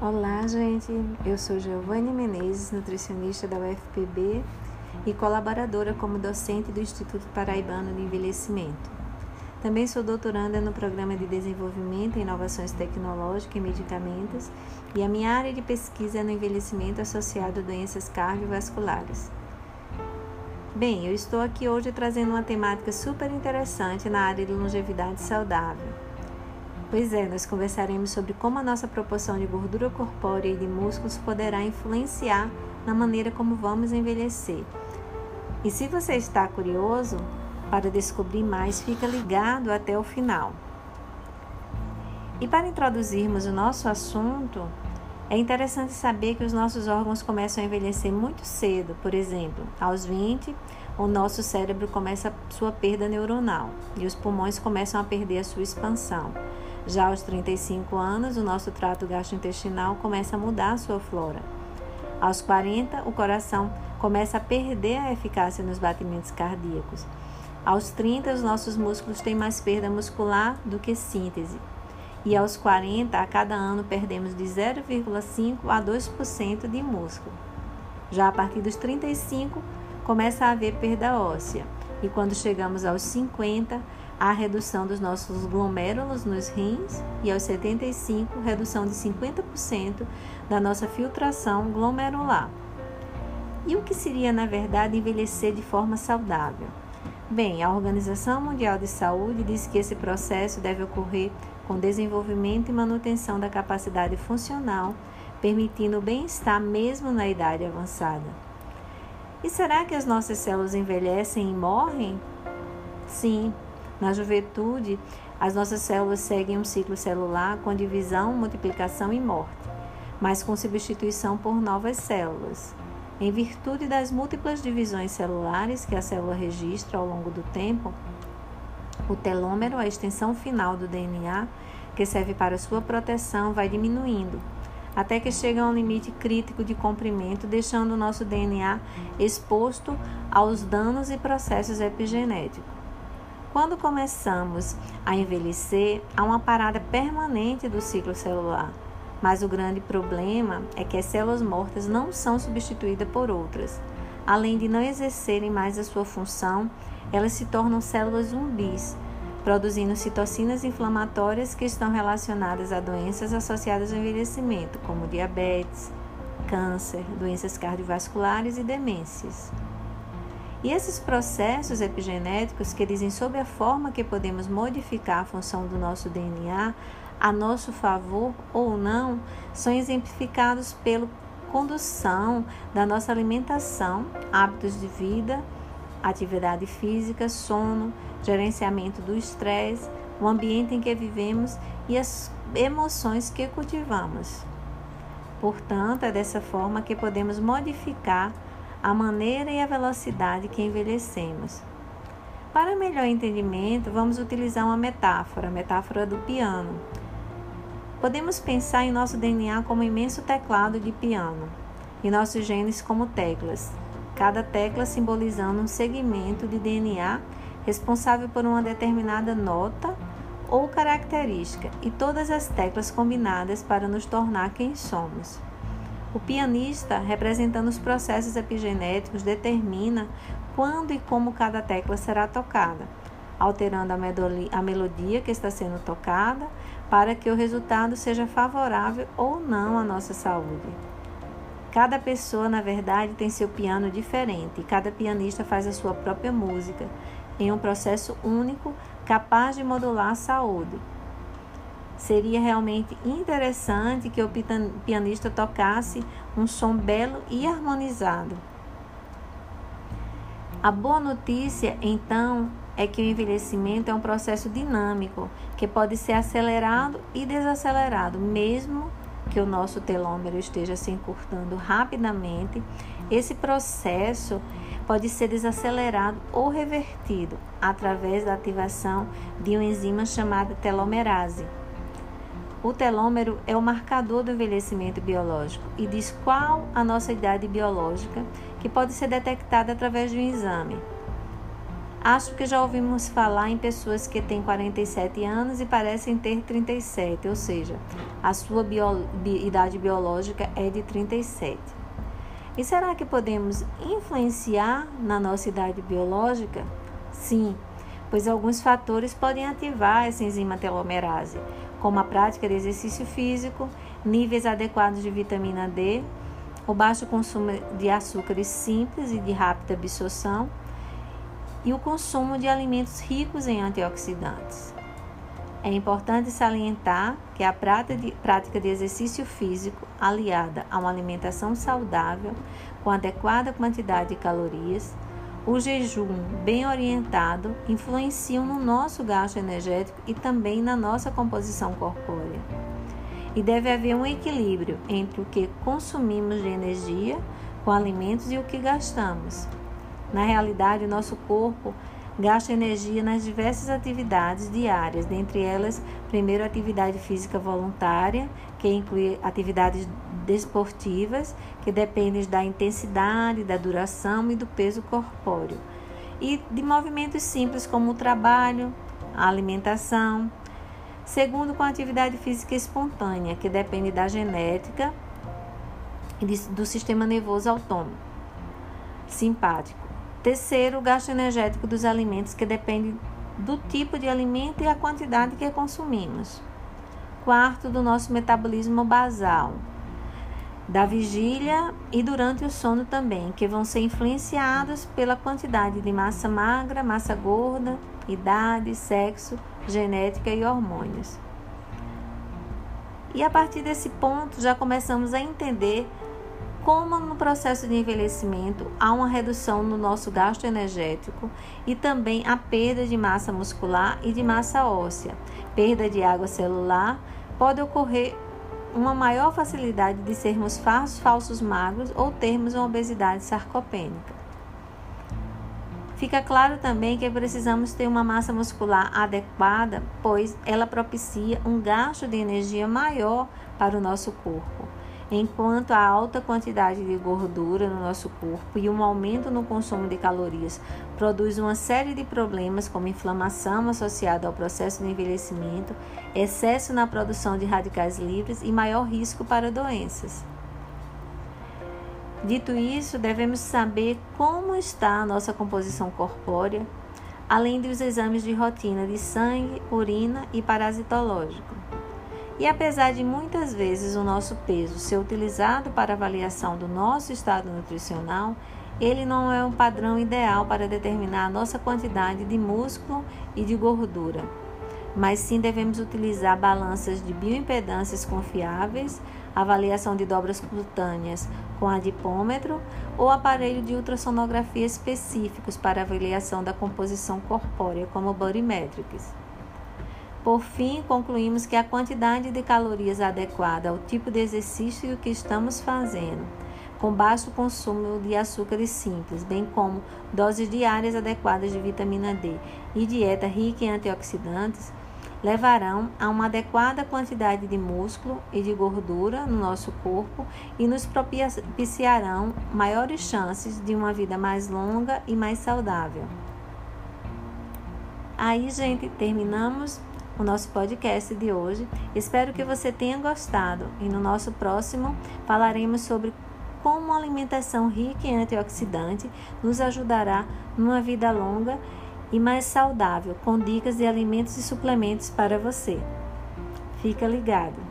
Olá, gente. Eu sou Giovanni Menezes, nutricionista da UFPB e colaboradora como docente do Instituto Paraibano de Envelhecimento. Também sou doutoranda no Programa de Desenvolvimento e Inovações Tecnológicas e Medicamentos e a minha área de pesquisa é no envelhecimento associado a doenças cardiovasculares. Bem, eu estou aqui hoje trazendo uma temática super interessante na área de longevidade saudável Pois é, nós conversaremos sobre como a nossa proporção de gordura corpórea e de músculos poderá influenciar na maneira como vamos envelhecer. E se você está curioso para descobrir mais, fica ligado até o final. E para introduzirmos o nosso assunto, é interessante saber que os nossos órgãos começam a envelhecer muito cedo. Por exemplo, aos 20, o nosso cérebro começa sua perda neuronal e os pulmões começam a perder a sua expansão. Já aos 35 anos, o nosso trato gastrointestinal começa a mudar a sua flora. Aos 40, o coração começa a perder a eficácia nos batimentos cardíacos. Aos 30, os nossos músculos têm mais perda muscular do que síntese. E aos 40, a cada ano perdemos de 0,5 a 2% de músculo. Já a partir dos 35, começa a haver perda óssea. E quando chegamos aos 50, a redução dos nossos glomérulos nos rins e aos 75, redução de 50% da nossa filtração glomerular. E o que seria, na verdade, envelhecer de forma saudável? Bem, a Organização Mundial de Saúde diz que esse processo deve ocorrer com desenvolvimento e manutenção da capacidade funcional, permitindo o bem-estar mesmo na idade avançada. E será que as nossas células envelhecem e morrem? Sim, na juventude, as nossas células seguem um ciclo celular com divisão, multiplicação e morte, mas com substituição por novas células. Em virtude das múltiplas divisões celulares que a célula registra ao longo do tempo, o telômero, a extensão final do DNA, que serve para sua proteção, vai diminuindo, até que chega a um limite crítico de comprimento, deixando o nosso DNA exposto aos danos e processos epigenéticos. Quando começamos a envelhecer, há uma parada permanente do ciclo celular. Mas o grande problema é que as células mortas não são substituídas por outras. Além de não exercerem mais a sua função, elas se tornam células zumbis, produzindo citocinas inflamatórias que estão relacionadas a doenças associadas ao envelhecimento, como diabetes, câncer, doenças cardiovasculares e demências. E esses processos epigenéticos que dizem sobre a forma que podemos modificar a função do nosso DNA a nosso favor ou não, são exemplificados pela condução da nossa alimentação, hábitos de vida, atividade física, sono, gerenciamento do estresse, o ambiente em que vivemos e as emoções que cultivamos. Portanto, é dessa forma que podemos modificar a maneira e a velocidade que envelhecemos. Para melhor entendimento, vamos utilizar uma metáfora, a metáfora do piano. Podemos pensar em nosso DNA como um imenso teclado de piano e nossos genes como teclas, cada tecla simbolizando um segmento de DNA responsável por uma determinada nota ou característica, e todas as teclas combinadas para nos tornar quem somos. O pianista, representando os processos epigenéticos, determina quando e como cada tecla será tocada, alterando a melodia que está sendo tocada para que o resultado seja favorável ou não à nossa saúde. Cada pessoa, na verdade, tem seu piano diferente e cada pianista faz a sua própria música em um processo único capaz de modular a saúde. Seria realmente interessante que o pianista tocasse um som belo e harmonizado. A boa notícia, então, é que o envelhecimento é um processo dinâmico que pode ser acelerado e desacelerado, mesmo que o nosso telômero esteja se encurtando rapidamente. Esse processo pode ser desacelerado ou revertido através da ativação de uma enzima chamada telomerase. O telômero é o marcador do envelhecimento biológico e diz qual a nossa idade biológica, que pode ser detectada através de um exame. Acho que já ouvimos falar em pessoas que têm 47 anos e parecem ter 37, ou seja, a sua bio, bi, idade biológica é de 37. E será que podemos influenciar na nossa idade biológica? Sim, pois alguns fatores podem ativar essa enzima telomerase, como a prática de exercício físico, níveis adequados de vitamina D, o baixo consumo de açúcares simples e de rápida absorção e o consumo de alimentos ricos em antioxidantes. É importante salientar que a prática de exercício físico, aliada a uma alimentação saudável, com adequada quantidade de calorias, o jejum bem orientado influenciam no nosso gasto energético e também na nossa composição corpórea. E deve haver um equilíbrio entre o que consumimos de energia com alimentos e o que gastamos. Na realidade, o nosso corpo gasta energia nas diversas atividades diárias, dentre elas, primeiro, atividade física voluntária, que inclui atividades desportivas, que dependem da intensidade, da duração e do peso corpóreo, e de movimentos simples como o trabalho, a alimentação. Segundo, com a atividade física espontânea, que depende da genética e do sistema nervoso autônomo simpático. Terceiro, o gasto energético dos alimentos, que depende do tipo de alimento e a quantidade que consumimos. Quarto, do nosso metabolismo basal, da vigília e durante o sono também, que vão ser influenciados pela quantidade de massa magra, massa gorda, idade, sexo, genética e hormônios. E a partir desse ponto já começamos a entender como no processo de envelhecimento há uma redução no nosso gasto energético e também a perda de massa muscular e de massa óssea, perda de água celular, pode ocorrer uma maior facilidade de sermos falsos magros ou termos uma obesidade sarcopênica. Fica claro também que precisamos ter uma massa muscular adequada, pois ela propicia um gasto de energia maior para o nosso corpo enquanto a alta quantidade de gordura no nosso corpo e um aumento no consumo de calorias produz uma série de problemas como inflamação associada ao processo de envelhecimento, excesso na produção de radicais livres e maior risco para doenças. Dito isso, devemos saber como está a nossa composição corpórea, além dos exames de rotina de sangue, urina e parasitológico. E apesar de muitas vezes o nosso peso ser utilizado para avaliação do nosso estado nutricional, ele não é um padrão ideal para determinar a nossa quantidade de músculo e de gordura. Mas sim devemos utilizar balanças de bioimpedâncias confiáveis, avaliação de dobras cutâneas com adipômetro ou aparelho de ultrassonografia específicos para avaliação da composição corpórea, como Bodymetrics. Por fim, concluímos que a quantidade de calorias adequada ao tipo de exercício que estamos fazendo, com baixo consumo de açúcares simples, bem como doses diárias adequadas de vitamina D e dieta rica em antioxidantes, levarão a uma adequada quantidade de músculo e de gordura no nosso corpo e nos propiciarão maiores chances de uma vida mais longa e mais saudável. Aí, gente, terminamos o nosso podcast de hoje. Espero que você tenha gostado e no nosso próximo falaremos sobre como a alimentação rica em antioxidante nos ajudará numa vida longa e mais saudável, com dicas de alimentos e suplementos para você. Fica ligado!